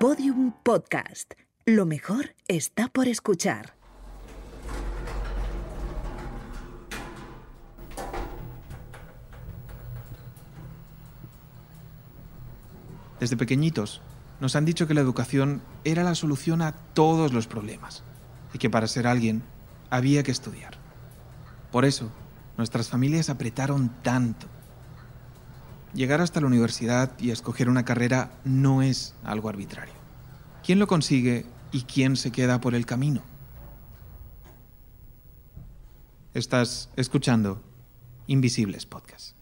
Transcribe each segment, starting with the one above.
Podium Podcast. Lo mejor está por escuchar. Desde pequeñitos nos han dicho que la educación era la solución a todos los problemas y que para ser alguien había que estudiar. Por eso, nuestras familias apretaron tanto. Llegar hasta la universidad y escoger una carrera no es algo arbitrario. ¿Quién lo consigue y quién se queda por el camino? Estás escuchando Invisibles Podcast.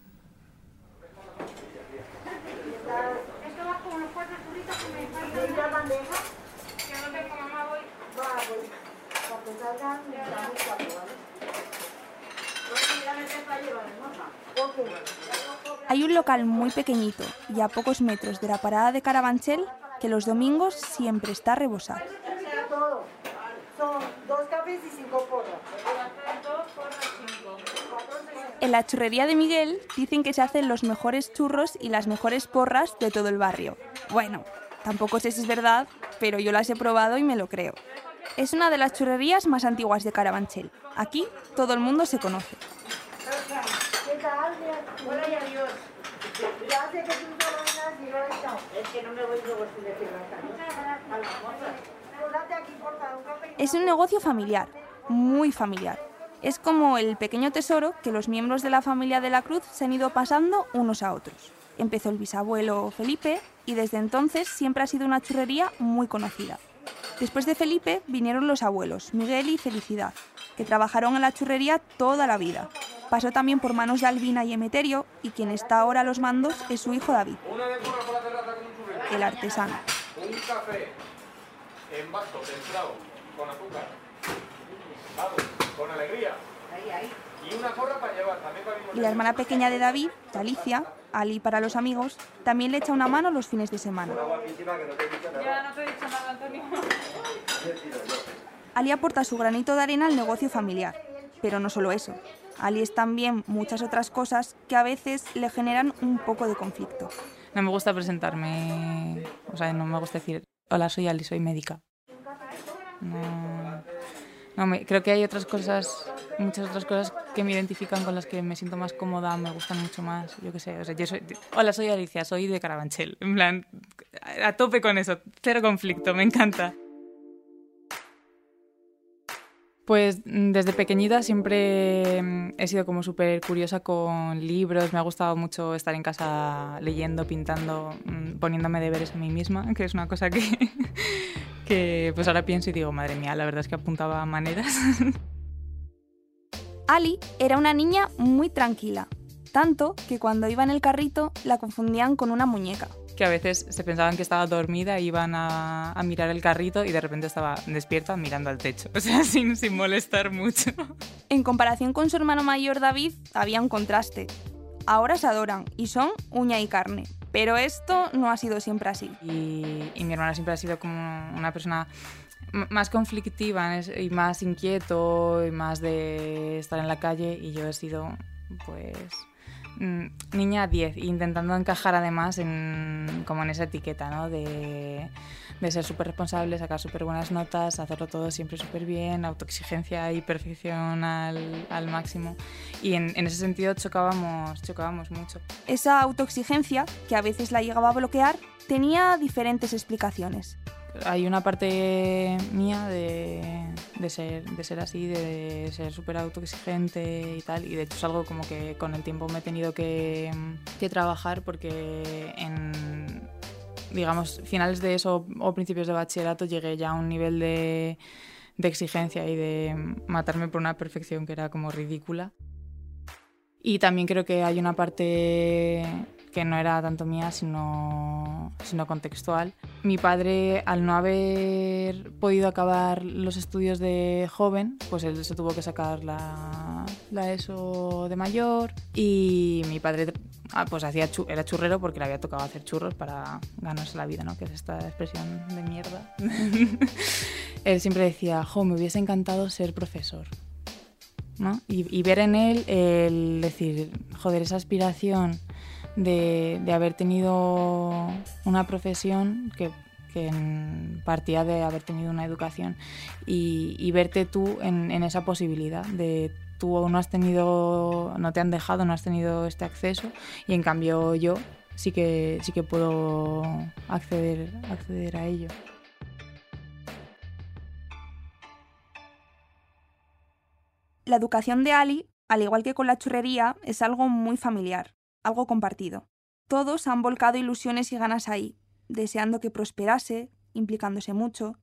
Hay un local muy pequeñito y a pocos metros de la parada de Carabanchel que los domingos siempre está rebosado. En la churrería de Miguel dicen que se hacen los mejores churros y las mejores porras de todo el barrio. Bueno, tampoco sé si es verdad, pero yo las he probado y me lo creo. Es una de las churrerías más antiguas de Carabanchel. Aquí todo el mundo se conoce. Es un negocio familiar, muy familiar. Es como el pequeño tesoro que los miembros de la familia de la Cruz se han ido pasando unos a otros. Empezó el bisabuelo Felipe y desde entonces siempre ha sido una churrería muy conocida. Después de Felipe vinieron los abuelos, Miguel y Felicidad, que trabajaron en la churrería toda la vida. Pasó también por manos de Albina y Emeterio y quien está ahora a los mandos es su hijo David, el artesano. Un café en vaso templado con azúcar. Vamos, con alegría. Y una corra para llevar también para Y la hermana pequeña de David, Alicia, Ali para los amigos, también le echa una mano los fines de semana. Ali aporta su granito de arena al negocio familiar, pero no solo eso. Ali es también muchas otras cosas que a veces le generan un poco de conflicto. No me gusta presentarme, o sea, no me gusta decir, hola, soy Ali, soy médica. No, no me, creo que hay otras cosas, muchas otras cosas que me identifican con las que me siento más cómoda, me gustan mucho más, yo qué sé. O sea, yo soy, hola, soy Alicia, soy de Carabanchel. En plan, a tope con eso, cero conflicto, me encanta. Pues desde pequeñita siempre mm, he sido como súper curiosa con libros, me ha gustado mucho estar en casa leyendo, pintando, mm, poniéndome deberes a mí misma, que es una cosa que, que pues ahora pienso y digo, madre mía, la verdad es que apuntaba maneras. Ali era una niña muy tranquila, tanto que cuando iba en el carrito la confundían con una muñeca que a veces se pensaban que estaba dormida, iban a, a, mirar el carrito y de repente estaba despierta mirando al techo, o sea, sin, sin molestar mucho. En comparación con su hermano mayor David, había un contraste. Ahora se adoran y son uña y carne, pero esto no ha sido siempre así. Y, y mi hermana siempre ha sido como una persona más conflictiva y más inquieto y más de estar en la calle y yo he sido pues niña 10, intentando encajar además en, como en esa etiqueta, ¿no? De, de ser súper responsable, sacar súper buenas notas, hacerlo todo siempre súper bien, autoexigencia y perfección al, al máximo. Y en, en, ese sentido chocábamos, chocábamos mucho. Esa autoexigencia, que a veces la llegaba a bloquear, tenía diferentes explicaciones hay una parte mía de, de, ser, de ser así, de ser súper autoexigente y tal, y de hecho es algo como que con el tiempo me he tenido que, que trabajar porque en, digamos, finales de eso o principios de bachillerato llegué ya a un nivel de, de exigencia y de matarme por una perfección que era como ridícula. Y también creo que hay una parte que no era tanto mía, sino, sino contextual. Mi padre, al no haber podido acabar los estudios de joven, pues él se tuvo que sacar la, la ESO de mayor y mi padre ah, pues hacía era churrero porque le había tocado hacer churros para ganarse la vida, ¿no? que es esta expresión de mierda. él siempre decía, jo, me hubiese encantado ser profesor. ¿no? Y, y ver en él el decir, joder, esa aspiración de, haber tenido una profesión que, partía de haber tenido una educación y, verte tú en, esa posibilidad de tú no has tenido, no te han dejado, no has tenido este acceso y en cambio yo sí que, sí que puedo acceder, acceder a ello. La educación de Ali, al igual que con la churrería, es algo muy familiar, algo compartido. Todos han volcado ilusiones y ganas ahí, deseando que prosperase, implicándose mucho.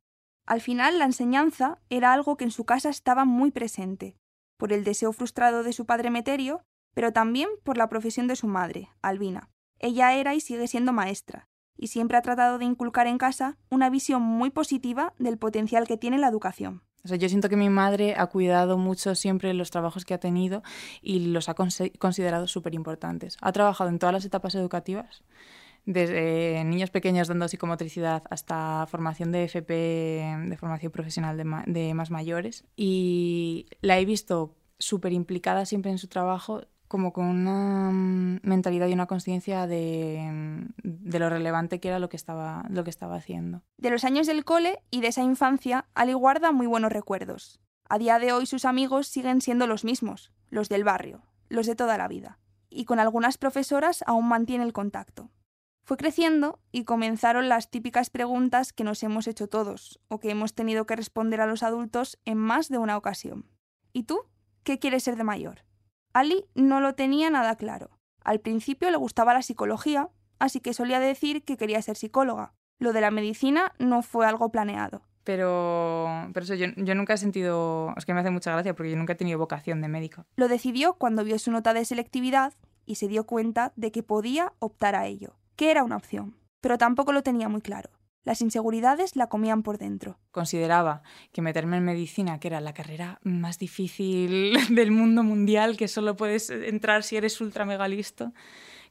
Al final, la enseñanza era algo que en su casa estaba muy presente, por el deseo frustrado de su padre Meterio, pero también por la profesión de su madre, Albina. Ella era y sigue siendo maestra, y siempre ha tratado de inculcar en casa una visión muy positiva del potencial que tiene la educación yo siento que mi madre ha cuidado mucho siempre los trabajos que ha tenido y los ha considerado súper importantes. Ha trabajado en todas las etapas educativas, desde niños pequeños dando psicomotricidad hasta formación de FP, de formación profesional de, de más mayores. Y la he visto súper implicada siempre en su trabajo como con una mm, mentalidad y una conciencia mm, de, lo relevante que era lo que, estaba, lo que estaba haciendo. De los años del cole y de esa infancia, Ali guarda muy buenos recuerdos. A día de hoy sus amigos siguen siendo los mismos, los del barrio, los de toda la vida. Y con algunas profesoras aún mantiene el contacto. Fue creciendo y comenzaron las típicas preguntas que nos hemos hecho todos o que hemos tenido que responder a los adultos en más de una ocasión. ¿Y tú? ¿Qué quieres ser de mayor? Ali no lo tenía nada claro. Al principio le gustaba la psicología, así que solía decir que quería ser psicóloga. Lo de la medicina no fue algo planeado. Pero, pero eso, yo, yo, nunca he sentido, es que me hace mucha gracia porque yo nunca he tenido vocación de médico. Lo decidió cuando vio su nota de selectividad y se dio cuenta de que podía optar a ello, que era una opción, pero tampoco lo tenía muy claro. Las inseguridades la comían por dentro. Consideraba que meterme en medicina, que era la carrera más difícil del mundo mundial, que solo puedes entrar si eres ultra mega listo,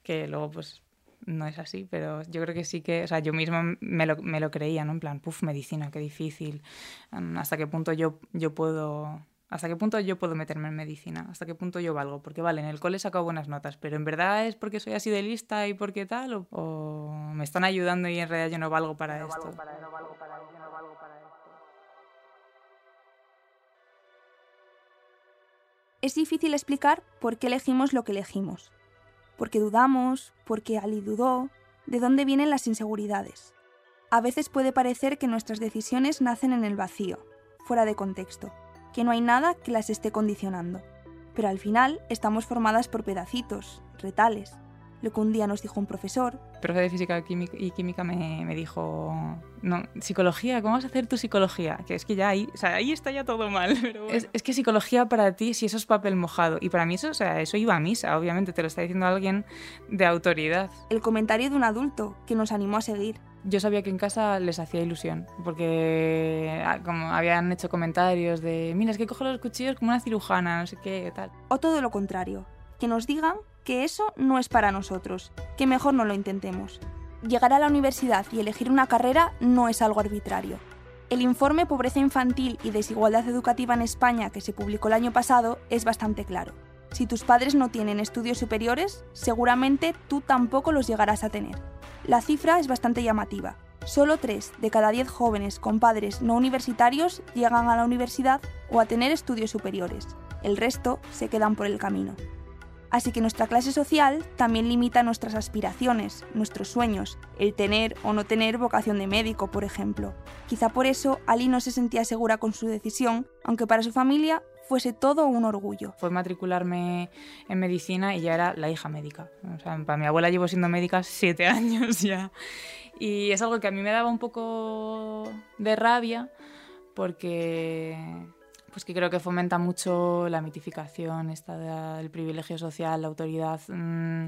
que luego pues no es así, pero yo creo que sí que, o sea, yo misma me lo, creía, ¿no? En plan, puf, medicina, qué difícil, hasta qué punto yo, yo puedo ¿Hasta qué punto yo puedo meterme en medicina? ¿Hasta qué punto yo valgo? Porque vale, en el cole he sacado buenas notas, pero ¿en verdad es porque soy así de lista y porque tal? ¿O, me están ayudando y en realidad yo no valgo para esto? Es difícil explicar por qué elegimos lo que elegimos. Porque dudamos, porque Ali dudó, de dónde vienen las inseguridades. A veces puede parecer que nuestras decisiones nacen en el vacío, fuera de contexto que no hay nada que las esté condicionando. Pero al final estamos formadas por pedacitos, retales, lo que un día nos dijo un profesor. El profe de física y química me, dijo, no, psicología, ¿cómo vas a hacer tu psicología? Que es que ya ahí, o sea, ahí está ya todo mal. es, es, que psicología para ti, si eso es papel mojado. Y para mí eso, o sea, eso iba a misa, obviamente, te lo está diciendo alguien de autoridad. El comentario de un adulto que nos animó a seguir yo sabía que en casa les hacía ilusión, porque ah, como habían hecho comentarios de, mira, es que cojo los cuchillos como una cirujana, no sé qué, tal. O todo lo contrario, que nos digan que eso no es para nosotros, que mejor no lo intentemos. Llegar a la universidad y elegir una carrera no es algo arbitrario. El informe Pobreza Infantil y Desigualdad Educativa en España que se publicó el año pasado es bastante claro. Si tus padres no tienen estudios superiores, seguramente tú tampoco los llegarás a tener. La cifra es bastante llamativa. Solo 3 de cada 10 jóvenes con padres no universitarios llegan a la universidad o a tener estudios superiores. El resto se quedan por el camino. Así que nuestra clase social también limita nuestras aspiraciones, nuestros sueños, el tener o no tener vocación de médico, por ejemplo. Quizá por eso Ali no se sentía segura con su decisión, aunque para su familia fuese todo un orgullo. Fue matricularme en medicina y ya era la hija médica. O sea, para mi abuela llevo siendo médica siete años ya. Y es algo que a mí me daba un poco de rabia porque pues que creo que fomenta mucho la mitificación esta del privilegio social, la autoridad mm,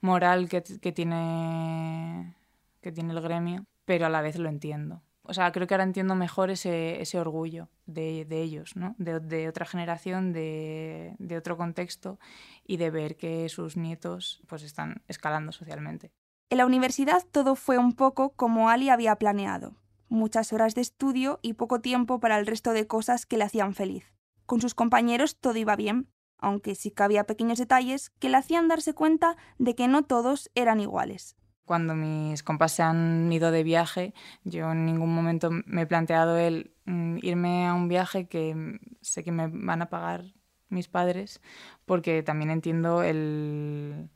moral que, que, tiene, que tiene el gremio, pero a la vez lo entiendo o sea, creo que ahora entiendo mejor ese, ese orgullo de, de, ellos, ¿no? de, de otra generación, de, de, otro contexto y de ver que sus nietos pues, están escalando socialmente. En la universidad todo fue un poco como Ali había planeado. Muchas horas de estudio y poco tiempo para el resto de cosas que le hacían feliz. Con sus compañeros todo iba bien, aunque sí que había pequeños detalles que le hacían darse cuenta de que no todos eran iguales cuando mis compas se han ido de viaje, yo en ningún momento me he planteado el mm, irme a un viaje que sé que me van a pagar mis padres, porque también entiendo el,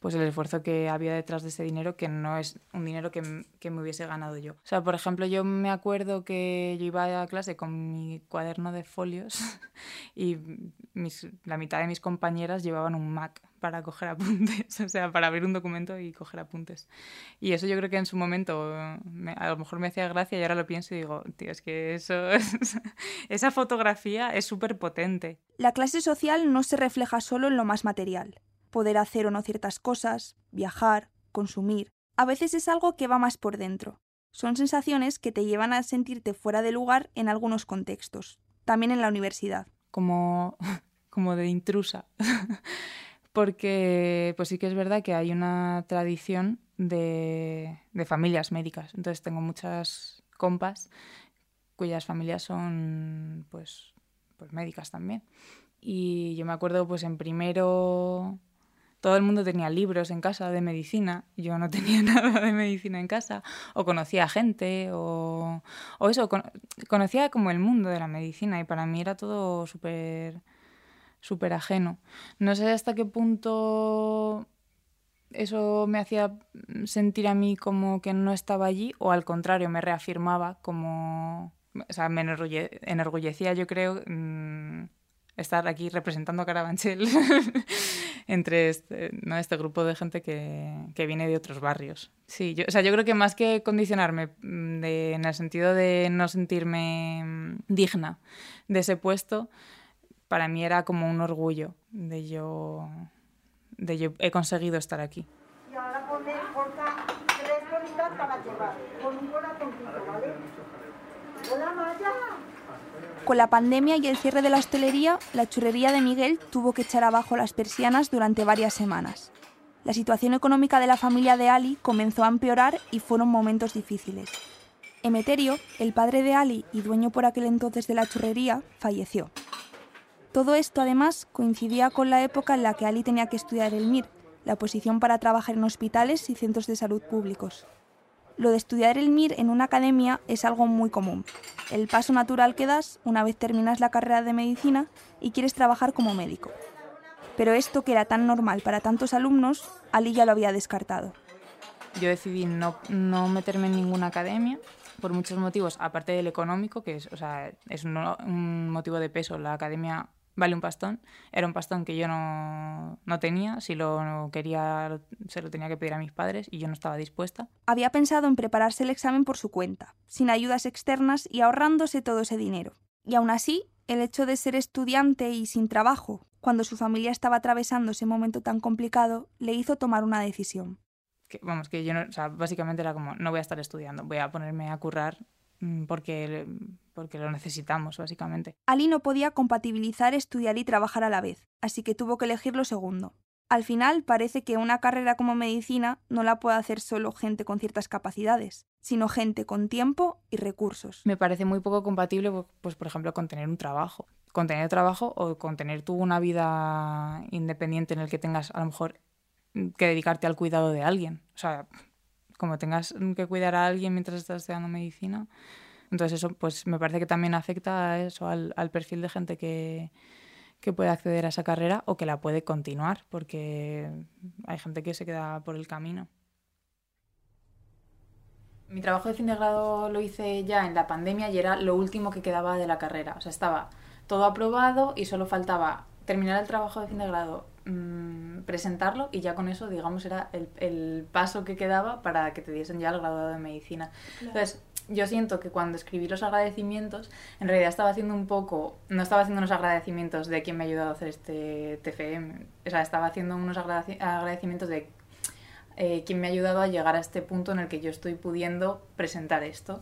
pues el esfuerzo que había detrás de ese dinero, que no es un dinero que, que, me hubiese ganado yo. O sea, por ejemplo, yo me acuerdo que yo iba a clase con mi cuaderno de folios y la mitad de mis compañeras llevaban un Mac para coger apuntes, o sea, para abrir un documento y coger apuntes. Y eso yo creo que en su momento me, a lo mejor me hacía gracia y ahora lo pienso y digo, tío, es que eso, esa fotografía es súper potente. La clase social no se refleja solo en lo más material. Poder hacer o no ciertas cosas, viajar, consumir, a veces es algo que va más por dentro. Son sensaciones que te llevan a sentirte fuera de lugar en algunos contextos, también en la universidad. Como, como de intrusa porque pues sí que es verdad que hay una tradición de, familias médicas. Entonces tengo muchas compas cuyas familias son pues, pues médicas también. Y yo me acuerdo pues en primero todo el mundo tenía libros en casa de medicina, yo no tenía nada de medicina en casa, o conocía gente, o, o eso, conocía como el mundo de la medicina y para mí era todo súper súper ajeno. No sé hasta qué punto eso me hacía sentir a mí como que no estaba allí o al contrario me reafirmaba como... O sea, me enorgullecía yo creo mm, estar aquí representando a Carabanchel entre este, ¿no? este grupo de gente que, que, viene de otros barrios. Sí, yo, o sea, yo creo que más que condicionarme mm, de, en el sentido de no sentirme mm, digna de ese puesto, para mí era como un orgullo de yo, de yo he conseguido estar aquí. Y ahora pone, porta tres para llevar, con un corazoncito, ¿vale? ¡Hola, Maya! Con la pandemia y el cierre de la hostelería, la churrería de Miguel tuvo que echar abajo las persianas durante varias semanas. La situación económica de la familia de Ali comenzó a empeorar y fueron momentos difíciles. Emeterio, el padre de Ali y dueño por aquel entonces de la churrería, falleció. Todo esto, además, coincidía con la época en la que Ali tenía que estudiar el MIR, la posición para trabajar en hospitales y centros de salud públicos. Lo de estudiar el MIR en una academia es algo muy común. El paso natural que das una vez terminas la carrera de medicina y quieres trabajar como médico. Pero esto, que era tan normal para tantos alumnos, Ali ya lo había descartado. Yo decidí no, no meterme en ninguna academia por muchos motivos, aparte del económico, que es, o sea, es un, un motivo de peso. La academia vale un pastón. Era un pastón que yo no, no tenía, si lo quería se lo tenía que pedir a mis padres y yo no estaba dispuesta. Había pensado en prepararse el examen por su cuenta, sin ayudas externas y ahorrándose todo ese dinero. Y aún así, el hecho de ser estudiante y sin trabajo, cuando su familia estaba atravesando ese momento tan complicado, le hizo tomar una decisión. Que, vamos, que yo no, o sea, básicamente era como, no voy a estar estudiando, voy a ponerme a currar porque, porque lo necesitamos, básicamente. Ali no podía compatibilizar estudiar y trabajar a la vez, así que tuvo que elegir lo segundo. Al final parece que una carrera como medicina no la puede hacer solo gente con ciertas capacidades, sino gente con tiempo y recursos. Me parece muy poco compatible, pues por ejemplo, con tener un trabajo. Con tener trabajo o con tener tú una vida independiente en el que tengas a lo mejor que dedicarte al cuidado de alguien. O sea, como tengas que cuidar a alguien mientras estás estudiando medicina. Entonces eso pues me parece que también afecta a eso, al, perfil de gente que, que puede acceder a esa carrera o que la puede continuar, porque hay gente que se queda por el camino. Mi trabajo de fin de grado lo hice ya en la pandemia y era lo último que quedaba de la carrera. O sea, estaba todo aprobado y solo faltaba terminar el trabajo de fin de grado, mm, presentarlo y ya con eso, digamos, era el, paso que quedaba para que te diesen ya el graduado de medicina. Entonces, yo siento que cuando escribí los agradecimientos, en realidad estaba haciendo un poco, no estaba haciendo unos agradecimientos de quien me ha ayudado a hacer este TFM, o sea, estaba haciendo unos agradecimientos de eh, quien me ha ayudado a llegar a este punto en el que yo estoy pudiendo presentar esto.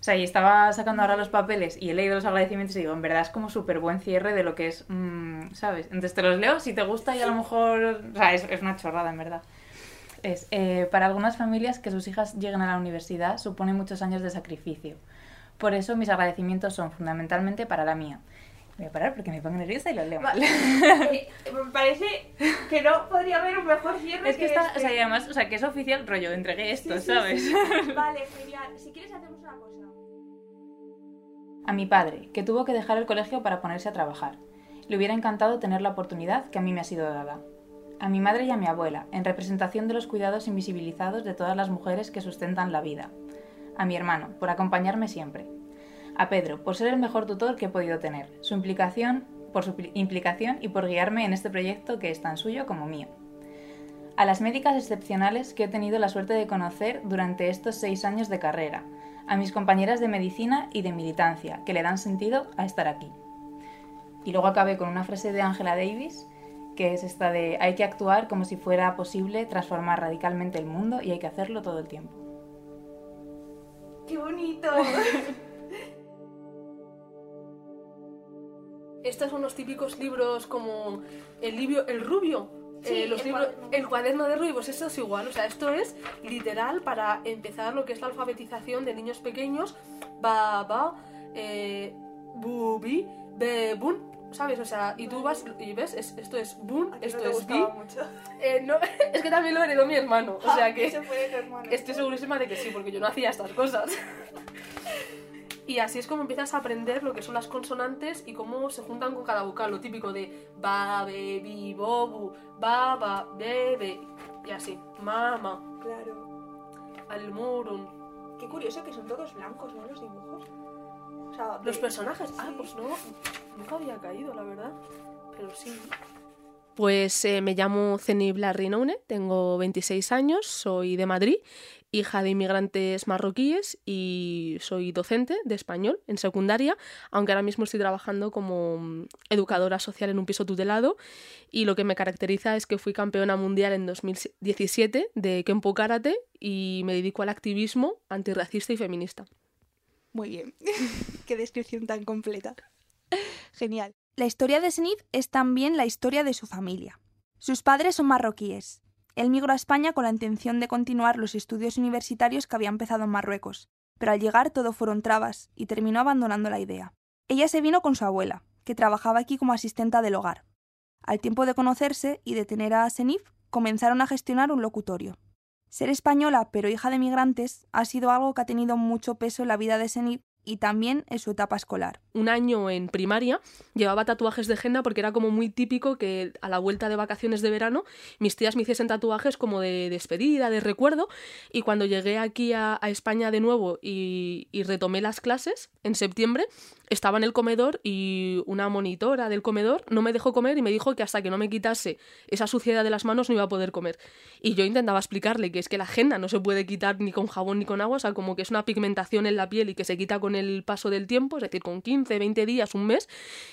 O sea, y estaba sacando ahora los papeles y he leído los agradecimientos y digo, en verdad es como súper buen cierre de lo que es, mm, ¿sabes? Entonces te los leo si te gusta y a lo mejor, o sea, es, una chorrada, en verdad. Es, eh, para algunas familias que sus hijas lleguen a la universidad supone muchos años de sacrificio. Por eso mis agradecimientos son fundamentalmente para la mía. Voy a parar porque me pongo nerviosa y lo leo mal. Eh, me parece que no podría haber un mejor cierre Es que que está, este. o sea, y además, o sea, que es oficial, rollo, entregué esto, Sí, sí, ¿sabes? sí. Vale, genial. Si quieres hacemos una cosa. A mi padre, que tuvo que dejar el colegio para ponerse a trabajar. Le hubiera encantado tener la oportunidad que a mí me ha sido dada. A mi madre y a mi abuela, en representación de los cuidados invisibilizados de todas las mujeres que sustentan la vida. A mi hermano, por acompañarme siempre. A Pedro, por ser el mejor tutor que he podido tener. Su implicación, por su pli- implicación y por guiarme en este proyecto que es tan suyo como mío. A las médicas excepcionales que he tenido la suerte de conocer durante estos seis años de carrera, a mis compañeras de medicina y de militancia, que le dan sentido a estar aquí. Y luego acabé con una frase de Angela Davis, que es esta de hay que actuar como si fuera posible transformar radicalmente el mundo y hay que hacerlo todo el tiempo. ¡Qué bonito! Estos son los típicos libros como el libro El Rubio. Sí, eh, los el libros, cuaderno. el cuaderno de Rubio, pues esto es igual. O sea, esto es literal para empezar lo que es la alfabetización de niños pequeños. Ba, ba, eh, bu, bi, be, bun. ¿Sabes? O sea, y tú vas y ves, es- esto es bun, esto es bi. Eh, no, es que también lo heredó mi hermano. O sea que. Se puede hermano. Estoy segurísima de que sí, porque yo no hacía estas cosas. Y así es como empiezas a aprender lo que son las consonantes y cómo se juntan con cada vocal. Lo típico de ba, be, bi, bo, bu, ba, ba, be, be. Y así. Mama, Claro. al murun. Qué curioso que son todos blancos, ¿no? Los dibujos. O sea, Los personajes. Ah, pues no. Nunca había caído, la verdad. Pero sí. Pues eh, me llamo Cenibla Rinoune, tengo 26 años, soy de Madrid, hija de inmigrantes marroquíes y soy docente de español en secundaria, aunque ahora mismo estoy trabajando como educadora social en un piso tutelado y lo que me caracteriza es que fui campeona mundial en 2017 de Kempo Karate y me dedico al activismo antirracista y feminista. Muy bien. Qué descripción tan completa. Genial. La historia de Senif es también la historia de su familia. Sus padres son marroquíes. Él migró a España con la intención de continuar los estudios universitarios que había empezado en Marruecos, pero al llegar todo fueron trabas y terminó abandonando la idea. Ella se vino con su abuela, que trabajaba aquí como asistenta del hogar. Al tiempo de conocerse y de tener a Senif, comenzaron a gestionar un locutorio. Ser española pero hija de migrantes ha sido algo que ha tenido mucho peso en la vida de Senif y también en su etapa escolar. Un año en primaria llevaba tatuajes de henna porque era como muy típico que a la vuelta de vacaciones de verano mis tías me hiciesen tatuajes como de despedida, de recuerdo y cuando llegué aquí a, España de nuevo y, y retomé las clases en septiembre estaba en el comedor y una monitora del comedor no me dejó comer y me dijo que hasta que no me quitase esa suciedad de las manos no iba a poder comer. Y yo intentaba explicarle que es que la henna no se puede quitar ni con jabón ni con agua, o sea, como que es una pigmentación en la piel y que se quita con el paso del tiempo, es decir, con 15, 20 días, un mes,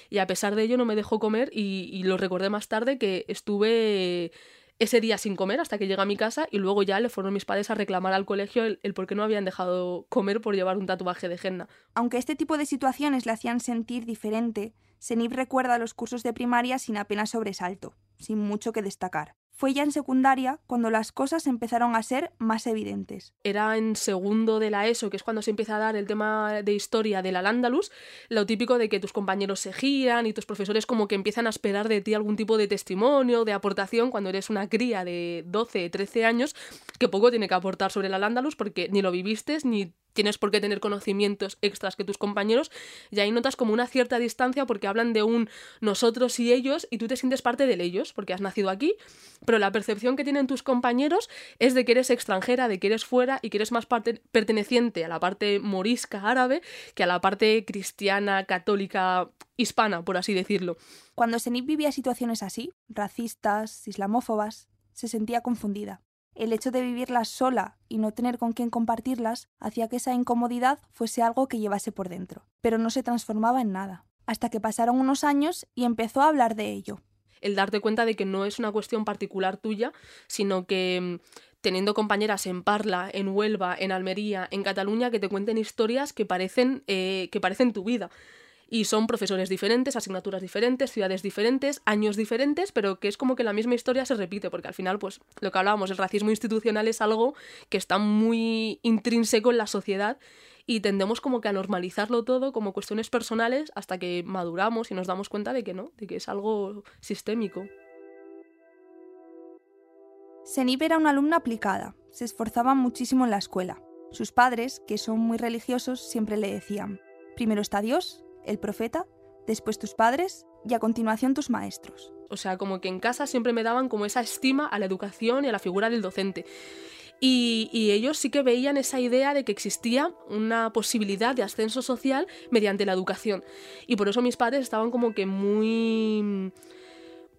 y a pesar de ello no me dejó comer y, lo recordé más tarde que estuve ese día sin comer hasta que llegué a mi casa y luego ya le fueron mis padres a reclamar al colegio el, por qué no habían dejado comer por llevar un tatuaje de henna. Aunque este tipo de situaciones le hacían sentir diferente, Senif recuerda los cursos de primaria sin apenas sobresalto, sin mucho que destacar. Fue ya en secundaria cuando las cosas empezaron a ser más evidentes. era en segundo de la ESO, que es cuando se empieza a dar el tema de historia del Al-Ándalus, lo típico de que tus compañeros se giran y tus profesores como que empiezan a esperar de ti algún tipo de testimonio, de aportación, cuando eres una cría de 12, 13 años, que poco tiene que aportar sobre el Al-Ándalus porque ni lo viviste, ni tienes por qué tener conocimientos extras que tus compañeros, y ahí notas como una cierta distancia porque hablan de un nosotros y ellos y tú te sientes parte de ellos porque has nacido aquí, pero la percepción que tienen tus compañeros es de que eres extranjera, de que eres fuera y que eres más perteneciente a la parte morisca árabe que a la parte cristiana, católica, hispana, por así decirlo. Cuando Senif vivía situaciones así, racistas, islamófobas, se sentía confundida. El hecho de vivirlas sola y no tener con quién compartirlas hacía que esa incomodidad fuese algo que llevase por dentro, pero no se transformaba en nada. Hasta que pasaron unos años y empezó a hablar de ello. el darte cuenta de que no es una cuestión particular tuya, sino que mm, teniendo compañeras en Parla, en Huelva, en Almería, en Cataluña, que te cuenten historias que parecen, eh, que parecen tu vida. Y son profesores diferentes, asignaturas diferentes, ciudades diferentes, años diferentes, pero que es como que la misma historia se repite, porque al final, pues lo que hablábamos, el racismo institucional es algo que está muy intrínseco en la sociedad y tendemos como que a normalizarlo todo como cuestiones personales hasta que maduramos y nos damos cuenta de que no, de que es algo sistémico. Senib era una alumna aplicada, se esforzaba muchísimo en la escuela. Sus padres, que son muy religiosos, siempre le decían, primero está Dios, el profeta, después tus padres y a continuación tus maestros. O sea, como que en casa siempre me daban como esa estima a la educación y a la figura del docente. Y, y, ellos sí que veían esa idea de que existía una posibilidad de ascenso social mediante la educación. Y por eso mis padres estaban como que muy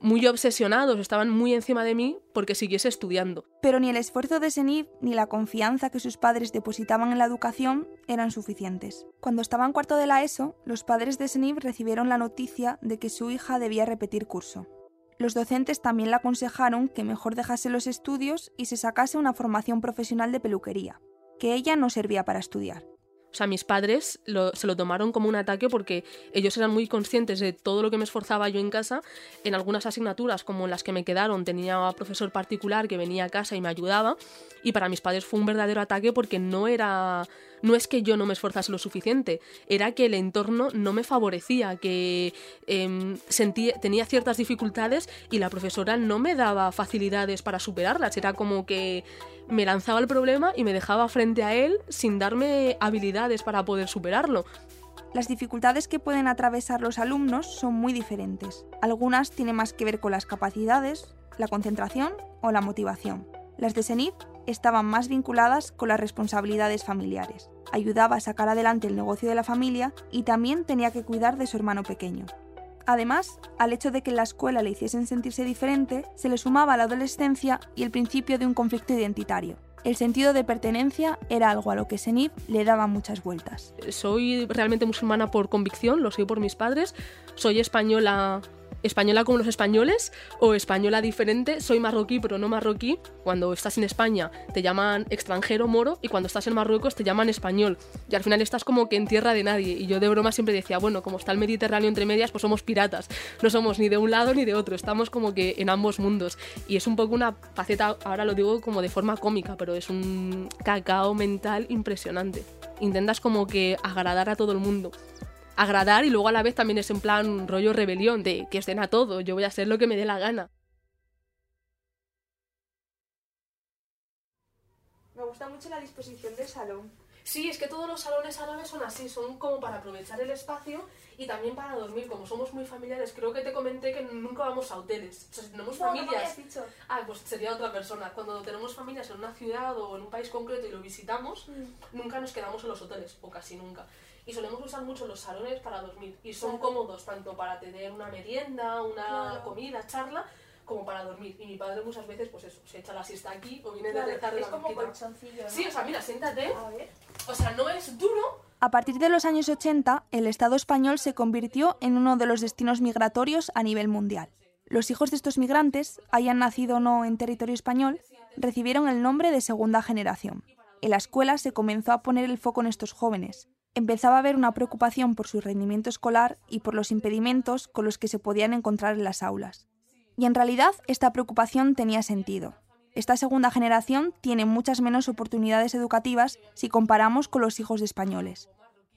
muy obsesionados, estaban muy encima de mí porque siguiese estudiando. Pero ni el esfuerzo de Senib ni la confianza que sus padres depositaban en la educación eran suficientes. Cuando estaba en cuarto de la ESO, los padres de Senib recibieron la noticia de que su hija debía repetir curso. Los docentes también le aconsejaron que mejor dejase los estudios y se sacase una formación profesional de peluquería, que ella no servía para estudiar. O sea, mis padres se lo tomaron como un ataque porque ellos eran muy conscientes de todo lo que me esforzaba yo en casa. En algunas asignaturas, como en las que me quedaron, tenía profesor particular que venía a casa y me ayudaba. Y para mis padres fue un verdadero ataque porque no era no es que yo no me esforzase lo suficiente, era que el entorno no me favorecía, que em, tenía ciertas dificultades y la profesora no me daba facilidades para superarlas. Era como que me lanzaba el problema y me dejaba frente a él sin darme habilidades para poder superarlo. Las dificultades que pueden atravesar los alumnos son muy diferentes. Algunas tienen más que ver con las capacidades, la concentración o la motivación. Las de Senid estaban más vinculadas con las responsabilidades familiares. Ayudaba a sacar adelante el negocio de la familia y también tenía que cuidar de su hermano pequeño. Además, al hecho de que en la escuela le hiciesen sentirse diferente, se le sumaba la adolescencia y el principio de un conflicto identitario. El sentido de pertenencia era algo a lo que Senib le daba muchas vueltas. Soy realmente musulmana por convicción, lo soy por mis padres, soy española española como los españoles o española diferente, soy marroquí pero no marroquí. Cuando estás en España te llaman extranjero moro y cuando estás en Marruecos te llaman español. Y al final estás como que en tierra de nadie. Y yo de broma siempre decía, bueno, como está el Mediterráneo entre medias, pues somos piratas. No somos ni de un lado ni de otro, estamos como que en ambos mundos. Y es un poco una faceta, ahora lo digo como de forma cómica, pero es un cacao mental impresionante. Intentas como que agradar a todo el mundo agradar y luego a la vez también es en plan rollo rebelión de que estén a todo, yo voy a hacer lo que me dé la gana. Me gusta mucho la disposición del salón. Sí, es que todos los salones árabes son así, son como para aprovechar el espacio y también para dormir. Como somos muy familiares, creo que te comenté que nunca vamos a hoteles. O sea, si tenemos familias. Ah, pues sería otra persona. Cuando tenemos familias en una ciudad o en un país concreto y lo visitamos, mm. nunca nos quedamos en los hoteles, o casi nunca y solemos usar mucho los salones para dormir y son cómodos tanto para tener una merienda, una comida, charla, como para dormir. Y mi padre muchas veces, pues eso, se echa la siesta aquí o viene de rezar de es la como colchoncillo, Sí, o sea, mira, siéntate. O sea, no es duro. A partir de los años 80, el Estado español se convirtió en uno de los destinos migratorios a nivel mundial. Los hijos de estos migrantes, hayan nacido o no en territorio español, recibieron el nombre de segunda generación. En la escuela se comenzó a poner el foco en estos jóvenes, empezaba a haber una preocupación por su rendimiento escolar y por los impedimentos con los que se podían encontrar en las aulas. Y en realidad esta preocupación tenía sentido. Esta segunda generación tiene muchas menos oportunidades educativas si comparamos con los hijos de españoles.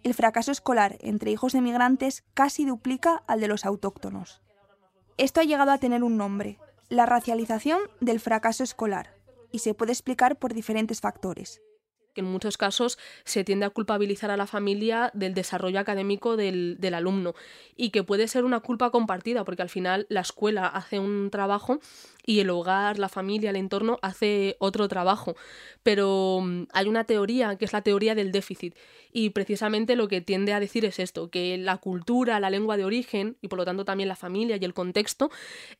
El fracaso escolar entre hijos de migrantes casi duplica al de los autóctonos. Esto ha llegado a tener un nombre, la racialización del fracaso escolar, y se puede explicar por diferentes factores que en muchos casos se tiende a culpabilizar a la familia del desarrollo académico del, del, alumno y que puede ser una culpa compartida porque al final la escuela hace un trabajo y el hogar, la familia, el entorno hace otro trabajo. Pero mm, hay una teoría que es la teoría del déficit y precisamente lo que tiende a decir es esto, que la cultura, la lengua de origen y por lo tanto también la familia y el contexto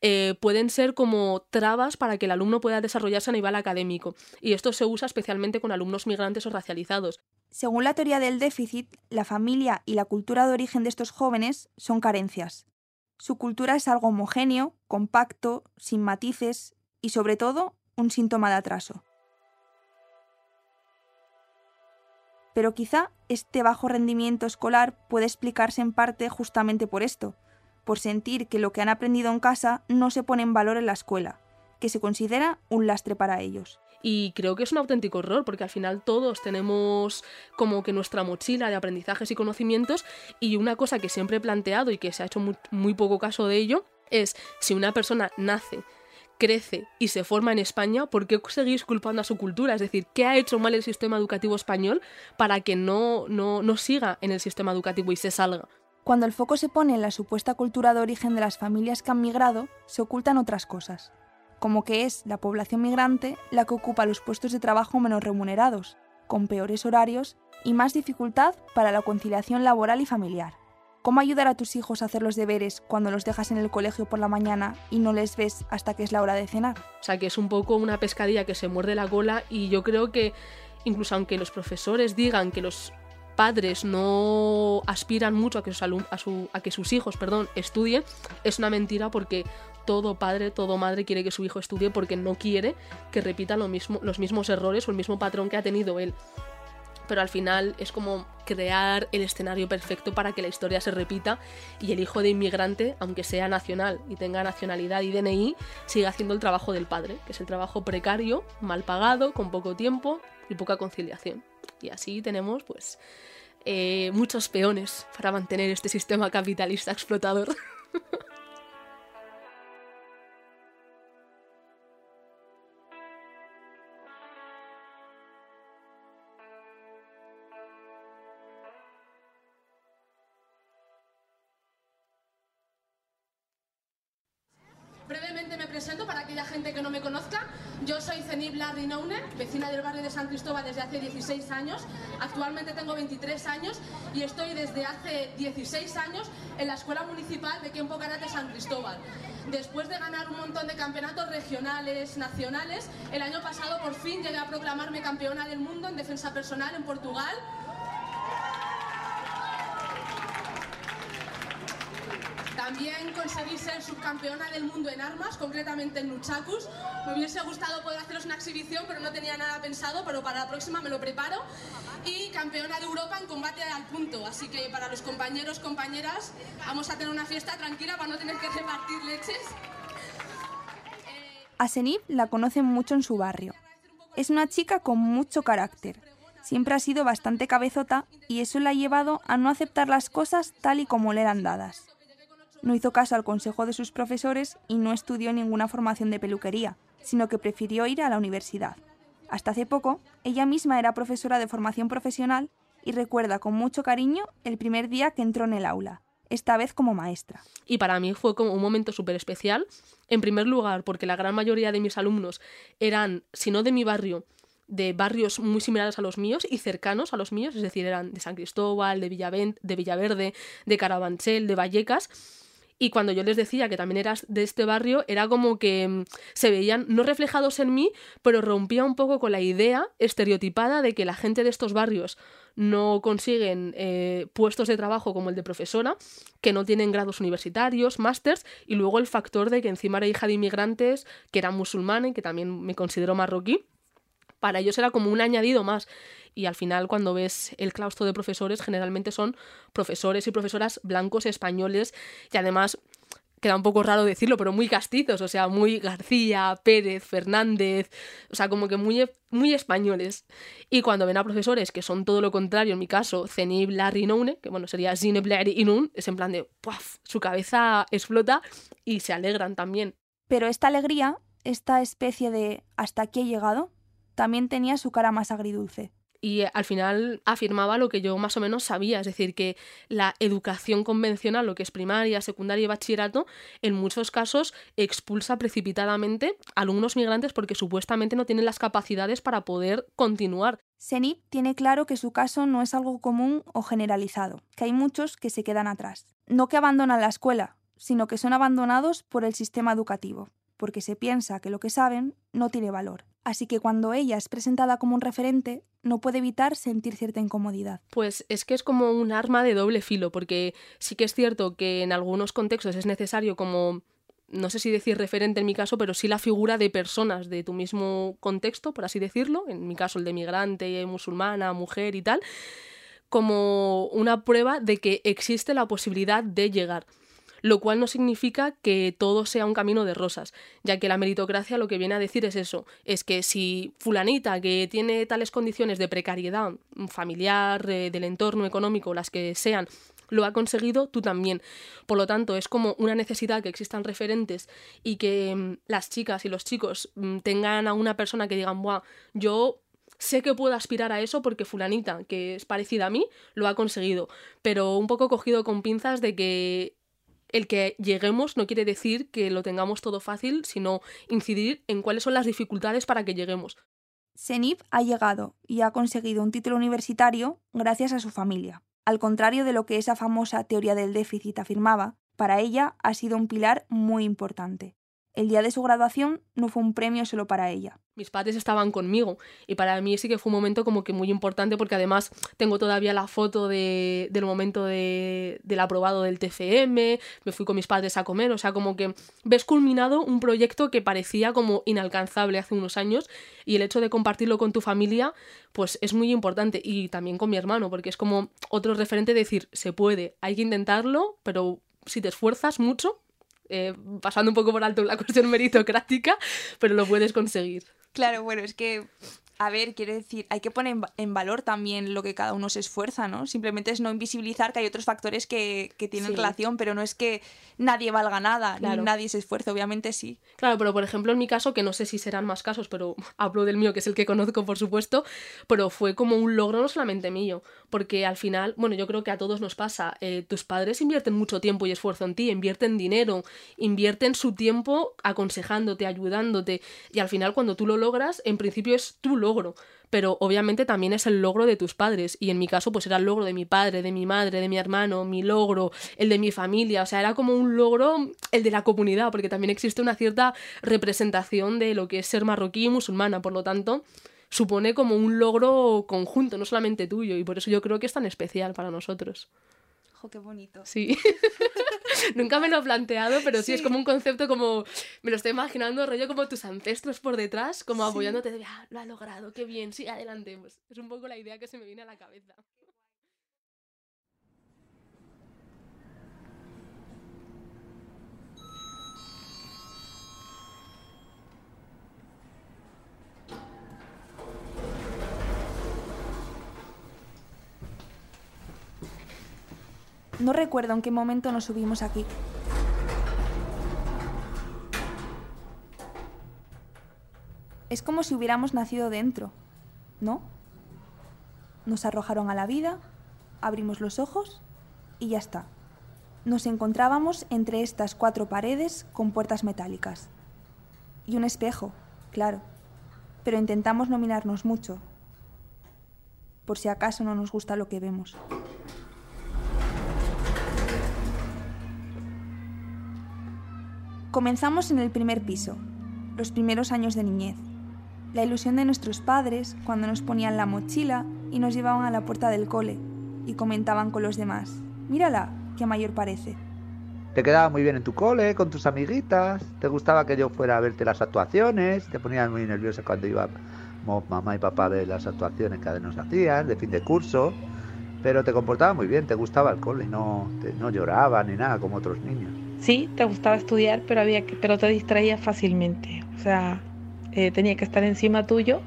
eh, pueden ser como trabas para que el alumno pueda desarrollarse a nivel académico. Y esto se usa especialmente con alumnos migrantes o racializados. Según la teoría del déficit, la familia y la cultura de origen de estos jóvenes son carencias. Su cultura es algo homogéneo, compacto, sin matices y sobre todo un síntoma de atraso. Pero quizá este bajo rendimiento escolar puede explicarse en parte justamente por esto, por sentir que lo que han aprendido en casa no se pone en valor en la escuela, que se considera un lastre para ellos. Y creo que es un auténtico error, porque al final todos tenemos como que nuestra mochila de aprendizajes y conocimientos, y una cosa que siempre he planteado y que se ha hecho muy, poco caso de ello, es si una persona nace crece y se forma en España, ¿por qué seguís culpando a su cultura? Es decir, ¿qué ha hecho mal el sistema educativo español para que no, no, no siga en el sistema educativo y se salga? Cuando el foco se pone en la supuesta cultura de origen de las familias que han migrado, se ocultan otras cosas como que es la población migrante la que ocupa los puestos de trabajo menos remunerados, con peores horarios y más dificultad para la conciliación laboral y familiar. ¿Cómo ayudar a tus hijos a hacer los deberes cuando los dejas en el colegio por la mañana y no les ves hasta que es la hora de cenar? O sea, que es un poco una pescadilla que se muerde la cola y yo creo que incluso aunque los profesores digan que los padres no aspiran mucho a que sus, a, a que sus hijos perdón, estudien, es una mentira porque todo padre, todo madre quiere que su hijo estudie porque no quiere que repita los mismos errores o el mismo patrón que ha tenido él. Pero al final es como crear el escenario perfecto para que la historia se repita y el hijo de inmigrante, aunque sea nacional y tenga nacionalidad y DNI, siga haciendo el trabajo del padre, que es el trabajo precario, mal pagado, con poco tiempo y poca conciliación. Y así tenemos pues eh, muchos peones para mantener este sistema capitalista explotador. Yo soy Cenibla Rinoune, vecina del barrio de San Cristóbal desde hace 16 años. Actualmente tengo 23 años y estoy desde hace 16 años en la Escuela Municipal de Kempo Karate San Cristóbal. Después de ganar un montón de campeonatos regionales, nacionales, el año pasado por fin llegué a proclamarme campeona del mundo en defensa personal en Portugal También conseguí ser subcampeona del mundo en armas, concretamente en Nuchacus. Me hubiese gustado poder haceros una exhibición, pero no tenía nada pensado, pero para la próxima me lo preparo. Y campeona de Europa en combate al punto. Así que para los compañeros, compañeras, vamos a tener una fiesta tranquila para no tener que repartir leches. A Senib la conocen mucho en su barrio. Es una chica con mucho carácter. Siempre ha sido bastante cabezota y eso la ha llevado a no aceptar las cosas tal y como le eran dadas. No hizo caso al consejo de sus profesores y no estudió ninguna formación de peluquería, sino que prefirió ir a la universidad. Hasta hace poco, ella misma era profesora de formación profesional y recuerda con mucho cariño el primer día que entró en el aula, esta vez como maestra. Y para mí fue como un momento súper especial, en primer lugar porque la gran mayoría de mis alumnos eran, si no de mi barrio, de barrios muy similares a los míos y cercanos a los míos, es decir, eran de San Cristóbal, de, de Villaverde, de Carabanchel, de Vallecas, y cuando yo les decía que también eras de este barrio, era como que mm, se veían no reflejados en mí, pero rompía un poco con la idea estereotipada de que la gente de estos barrios no consiguen eh, puestos de trabajo como el de profesora, que no tienen grados universitarios, másters, y luego el factor de que encima era hija de inmigrantes, que era musulmana y que también me considero marroquí. Para ellos era como un añadido más y al final cuando ves el claustro de profesores generalmente son profesores y profesoras blancos españoles y además queda un poco raro decirlo, pero muy castizos, o sea, muy García, Pérez, Fernández, o sea, como que muy, muy españoles. Y cuando ven a profesores que son todo lo contrario, en mi caso, Zenib Larry Noune, que bueno, sería Zineb Inun, es en plan de, ¡puaf! Su cabeza explota y se alegran también. Pero esta alegría, esta especie de hasta aquí he llegado, también tenía su cara más agridulce y al final afirmaba lo que yo más o menos sabía, es decir, que la educación convencional, lo que es primaria, secundaria y bachillerato, en muchos casos expulsa precipitadamente alumnos migrantes porque supuestamente no tienen las capacidades para poder continuar. Senip tiene claro que su caso no es algo común o generalizado, que hay muchos que se quedan atrás. No que abandonan la escuela, sino que son abandonados por el sistema educativo, porque se piensa que lo que saben no tiene valor así que cuando ella es presentada como un referente, no puede evitar sentir cierta incomodidad. Pues es que es como un arma de doble filo, porque sí que es cierto que en algunos contextos es necesario como no sé si decir referente en mi caso, pero sí la figura de personas de tu mismo contexto, por así decirlo, en mi caso el de migrante, musulmana, mujer y tal, como una prueba de que existe la posibilidad de llegar lo cual no significa que todo sea un camino de rosas, ya que la meritocracia lo que viene a decir es eso, es que si fulanita que tiene tales condiciones de precariedad familiar, eh, del entorno económico, las que sean, lo ha conseguido, tú también. Por lo tanto, es como una necesidad que existan referentes y que mm, las chicas y los chicos mm, tengan a una persona que digan, Buah, yo sé que puedo aspirar a eso porque fulanita, que es parecida a mí, lo ha conseguido. Pero un poco cogido con pinzas de que el que lleguemos no quiere decir que lo tengamos todo fácil, sino incidir en cuáles son las dificultades para que lleguemos. Senif ha llegado y ha conseguido un título universitario gracias a su familia. Al contrario de lo que esa famosa teoría del déficit afirmaba, para ella ha sido un pilar muy importante. El día de su graduación no fue un premio solo para ella, mis padres estaban conmigo y para mí sí que fue un momento como que muy importante porque además tengo todavía la foto de, del momento de, del aprobado del TFM, me fui con mis padres a comer, o sea, como que ves culminado un proyecto que parecía como inalcanzable hace unos años y el hecho de compartirlo con tu familia pues es muy importante y también con mi hermano porque es como otro referente de decir, se puede, hay que intentarlo, pero si te esfuerzas mucho, eh, pasando un poco por alto la cuestión meritocrática, pero lo puedes conseguir. Claro, bueno, es que a ver, quiero decir, hay que poner en valor también lo que cada uno se esfuerza, ¿no? Simplemente es no invisibilizar que hay otros factores que, tienen relación, pero no es que nadie valga nada, ni nadie se esfuerce, obviamente sí. Claro, pero por ejemplo en mi caso, que no sé si serán más casos, pero hablo del mío, que es el que conozco, por supuesto, pero fue como un logro no solamente mío, porque al final, bueno, yo creo que a todos nos pasa, eh, tus padres invierten mucho tiempo y esfuerzo en ti, invierten dinero, invierten su tiempo aconsejándote, ayudándote, y al final cuando tú lo logras, en principio es tu logro logro, pero obviamente también es el logro de tus padres y en mi caso pues era el logro de mi padre, de mi madre, de mi hermano, mi logro, el de mi familia, o sea, era como un logro el de la comunidad, porque también existe una cierta representación de lo que es ser marroquí y musulmana, por lo tanto, supone como un logro conjunto, no solamente tuyo, y por eso yo creo que es tan especial para nosotros. ¡Jo, qué bonito! Sí. Nunca me lo he planteado, pero sí. es como un concepto como, me lo estoy imaginando, rollo como tus ancestros por detrás, como apoyándote de, ah, lo ha logrado, qué bien, sí, adelante. Pues es un poco la idea que se me viene a la cabeza. No recuerdo en qué momento nos subimos aquí. Es como si hubiéramos nacido dentro, ¿no? Nos arrojaron a la vida, abrimos los ojos y ya está. Nos encontrábamos entre estas cuatro paredes con puertas metálicas. Y un espejo, claro. Pero intentamos no mirarnos mucho, por si acaso no nos gusta lo que vemos. Comenzamos en el primer piso, los primeros años de niñez. La ilusión de nuestros padres cuando nos ponían la mochila y nos llevaban a la puerta del cole y comentaban con los demás, mírala, qué mayor parece. Te quedaba muy bien en tu cole, con tus amiguitas, te gustaba que yo fuera a verte las actuaciones, te ponías muy nerviosa cuando iba mamá y papá de las actuaciones que nos hacían, de fin de curso, pero te comportaba muy bien, te gustaba el cole, no, no lloraba ni nada como otros niños. Sí, te gustaba estudiar, pero, había que, pero te distraías fácilmente. O sea, eh, tenía que estar encima tuyo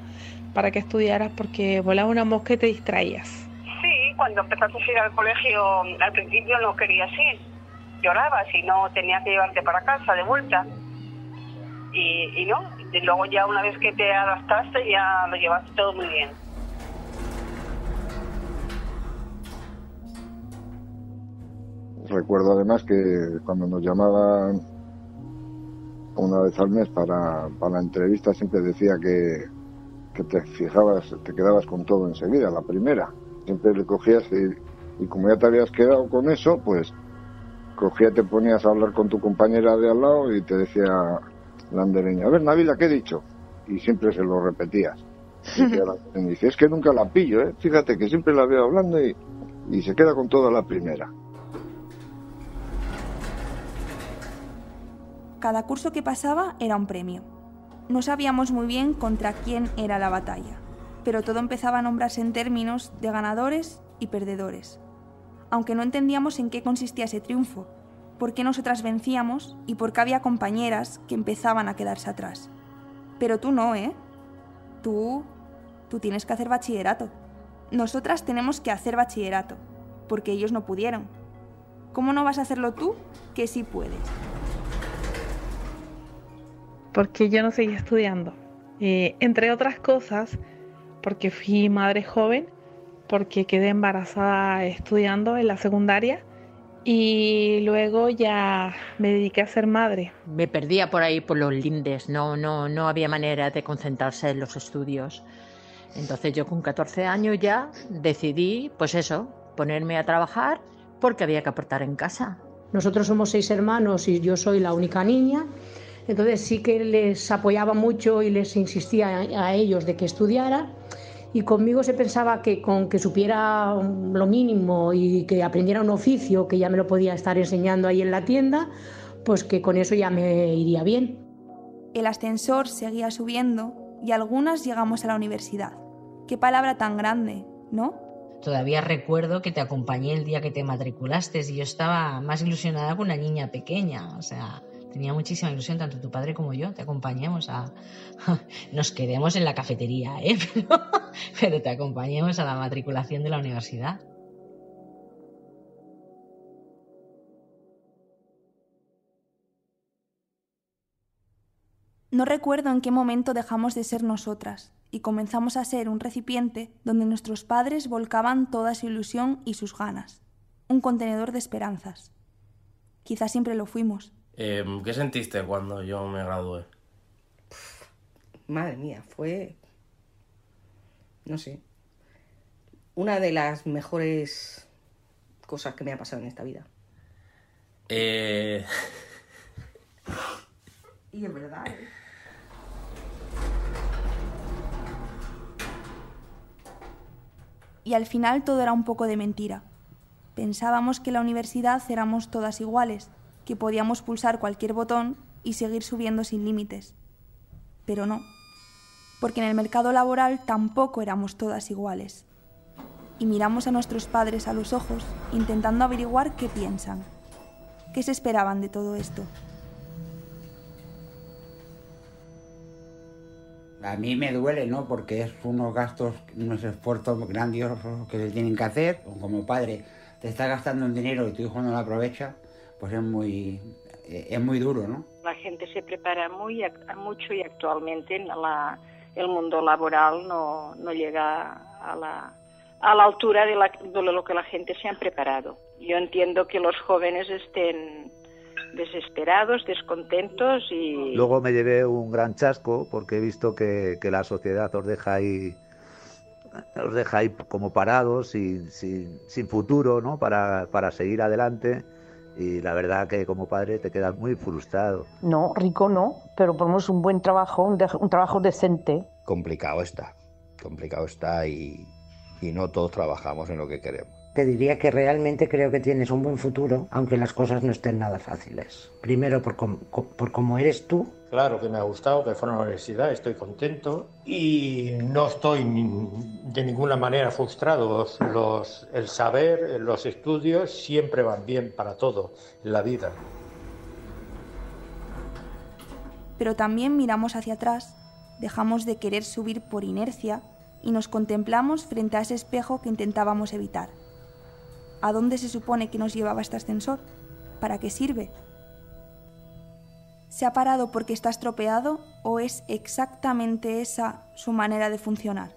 para que estudiaras porque volaba una mosca y te distraías. Sí, cuando empezaste a ir al colegio, al principio no querías ir. Llorabas y no tenías que llevarte para casa de vuelta. Y, y no, y luego ya una vez que te adaptaste ya lo llevaste todo muy bien. Recuerdo además que cuando nos llamaban una vez al mes para, para la entrevista siempre decía que, que, te fijabas, te quedabas con todo enseguida, la primera. Siempre le cogías y, y como ya te habías quedado con eso, pues cogía, te ponías a hablar con tu compañera de al lado y te decía la andereña, a ver Navila, ¿qué he dicho? Y siempre se lo repetías. Y dice, es que nunca la pillo, ¿eh? Fíjate que siempre la veo hablando y, y se queda con toda la primera. Cada curso que pasaba era un premio. No sabíamos muy bien contra quién era la batalla, pero todo empezaba a nombrarse en términos de ganadores y perdedores. Aunque no entendíamos en qué consistía ese triunfo, por qué nosotras vencíamos y por qué había compañeras que empezaban a quedarse atrás. Pero tú no, ¿eh? Tú... tú tienes que hacer bachillerato. Nosotras tenemos que hacer bachillerato, porque ellos no pudieron. ¿Cómo no vas a hacerlo tú, que sí puedes? Porque yo no seguí estudiando. Eh, entre otras cosas, porque fui madre joven, porque quedé embarazada estudiando en la secundaria y luego ya me dediqué a ser madre. Me perdía por ahí por los lindes, no, no, no había manera de concentrarse en los estudios. Entonces yo con 14 años ya decidí, pues eso, ponerme a trabajar porque había que aportar en casa. Nosotros somos seis hermanos y yo soy la única niña, entonces sí que les apoyaba mucho y les insistía a ellos de que estudiara y conmigo se pensaba que con que supiera lo mínimo y que aprendiera un oficio que ya me lo podía estar enseñando ahí en la tienda, pues que con eso ya me iría bien. El ascensor seguía subiendo y algunas llegamos a la universidad. Qué palabra tan grande, ¿no? Todavía recuerdo que te acompañé el día que te matriculaste y yo estaba más ilusionada que una niña pequeña, o sea, tenía muchísima ilusión, tanto tu padre como yo, te acompañemos a... Nos quedemos en la cafetería, ¿eh? Pero, te acompañemos a la matriculación de la universidad. No recuerdo en qué momento dejamos de ser nosotras y comenzamos a ser un recipiente donde nuestros padres volcaban toda su ilusión y sus ganas, un contenedor de esperanzas. Quizás siempre lo fuimos, Em, ¿Qué sentiste cuando yo me gradué? Madre mía, fue, no sé, una de las mejores cosas que me ha pasado en esta vida. Eh... y es verdad. ¿eh? Y al final todo era un poco de mentira. Pensábamos que la universidad éramos todas iguales que podíamos pulsar cualquier botón y seguir subiendo sin límites. Pero no, porque en el mercado laboral tampoco éramos todas iguales. Y miramos a nuestros padres a los ojos intentando averiguar qué piensan, qué se esperaban de todo esto. A mí me duele, ¿no? Porque es unos gastos, unos esfuerzos grandiosos que se tienen que hacer. Como padre, te estás gastando un dinero y tu hijo no lo aprovecha pues es muy, eh, es muy duro, ¿no? La gente se prepara muy, mucho y actualmente la, el mundo laboral no, no llega a la, a la altura de, la, de lo que la gente se ha preparado. Yo entiendo que los jóvenes estén desesperados, descontentos y... Luego me llevé un gran chasco porque he visto que, que la sociedad os deja ahí os deja ahí como parados, sin, sin, sin futuro, ¿no? Para, para seguir adelante y la verdad que como padre te quedas muy frustrado. No, rico no, pero ponemos un buen trabajo, un, trabajo decente. Complicado está, complicado está y, y no todos trabajamos en lo que queremos. Te diría que realmente creo que tienes un buen futuro, aunque las cosas no estén nada fáciles. Primero por, por cómo eres tú Claro que me ha gustado, que fuera a la universidad, estoy contento y no estoy de ninguna manera frustrado. Los, el saber, los estudios siempre van bien para todo en la vida. Pero también miramos hacia atrás, dejamos de querer subir por inercia y nos contemplamos frente a ese espejo que intentábamos evitar. ¿A dónde se supone que nos llevaba este ascensor? ¿Para qué sirve? ¿Se ha parado porque está estropeado o es exactamente esa su manera de funcionar?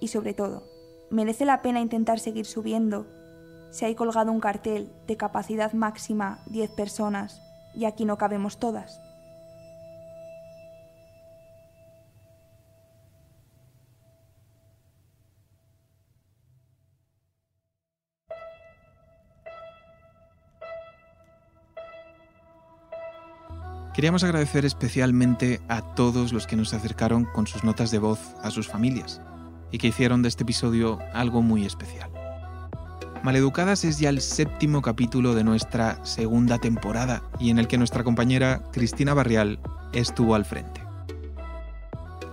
Y sobre todo, ¿merece la pena intentar seguir subiendo si hay colgado un cartel de capacidad máxima 10 personas y aquí no cabemos todas? Queríamos agradecer especialmente a todos los que nos acercaron con sus notas de voz a sus familias y que hicieron de este episodio algo muy especial. Maleducadas es ya el séptimo capítulo de nuestra segunda temporada y en el que nuestra compañera Cristina Barrial estuvo al frente.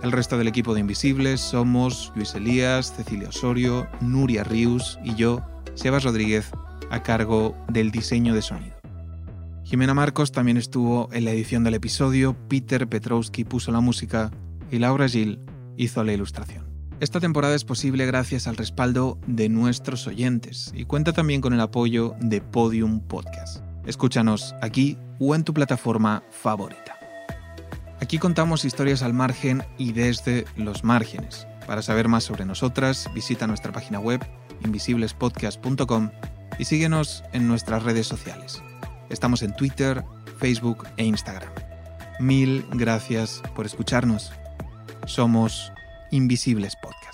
El resto del equipo de Invisibles somos Luis Elías, Cecilia Osorio, Nuria Rius y yo, Sebas Rodríguez, a cargo del diseño de sonido. Jimena Marcos también estuvo en la edición del episodio, Peter Petrowski puso la música y Laura Gil hizo la ilustración. Esta temporada es posible gracias al respaldo de nuestros oyentes y cuenta también con el apoyo de Podium Podcast. Escúchanos aquí o en tu plataforma favorita. Aquí contamos historias al margen y desde los márgenes. Para saber más sobre nosotras, visita nuestra página web invisiblespodcast.com y síguenos en nuestras redes sociales. Estamos en Twitter, Facebook e Instagram. Mil gracias por escucharnos. Somos Invisibles Podcast.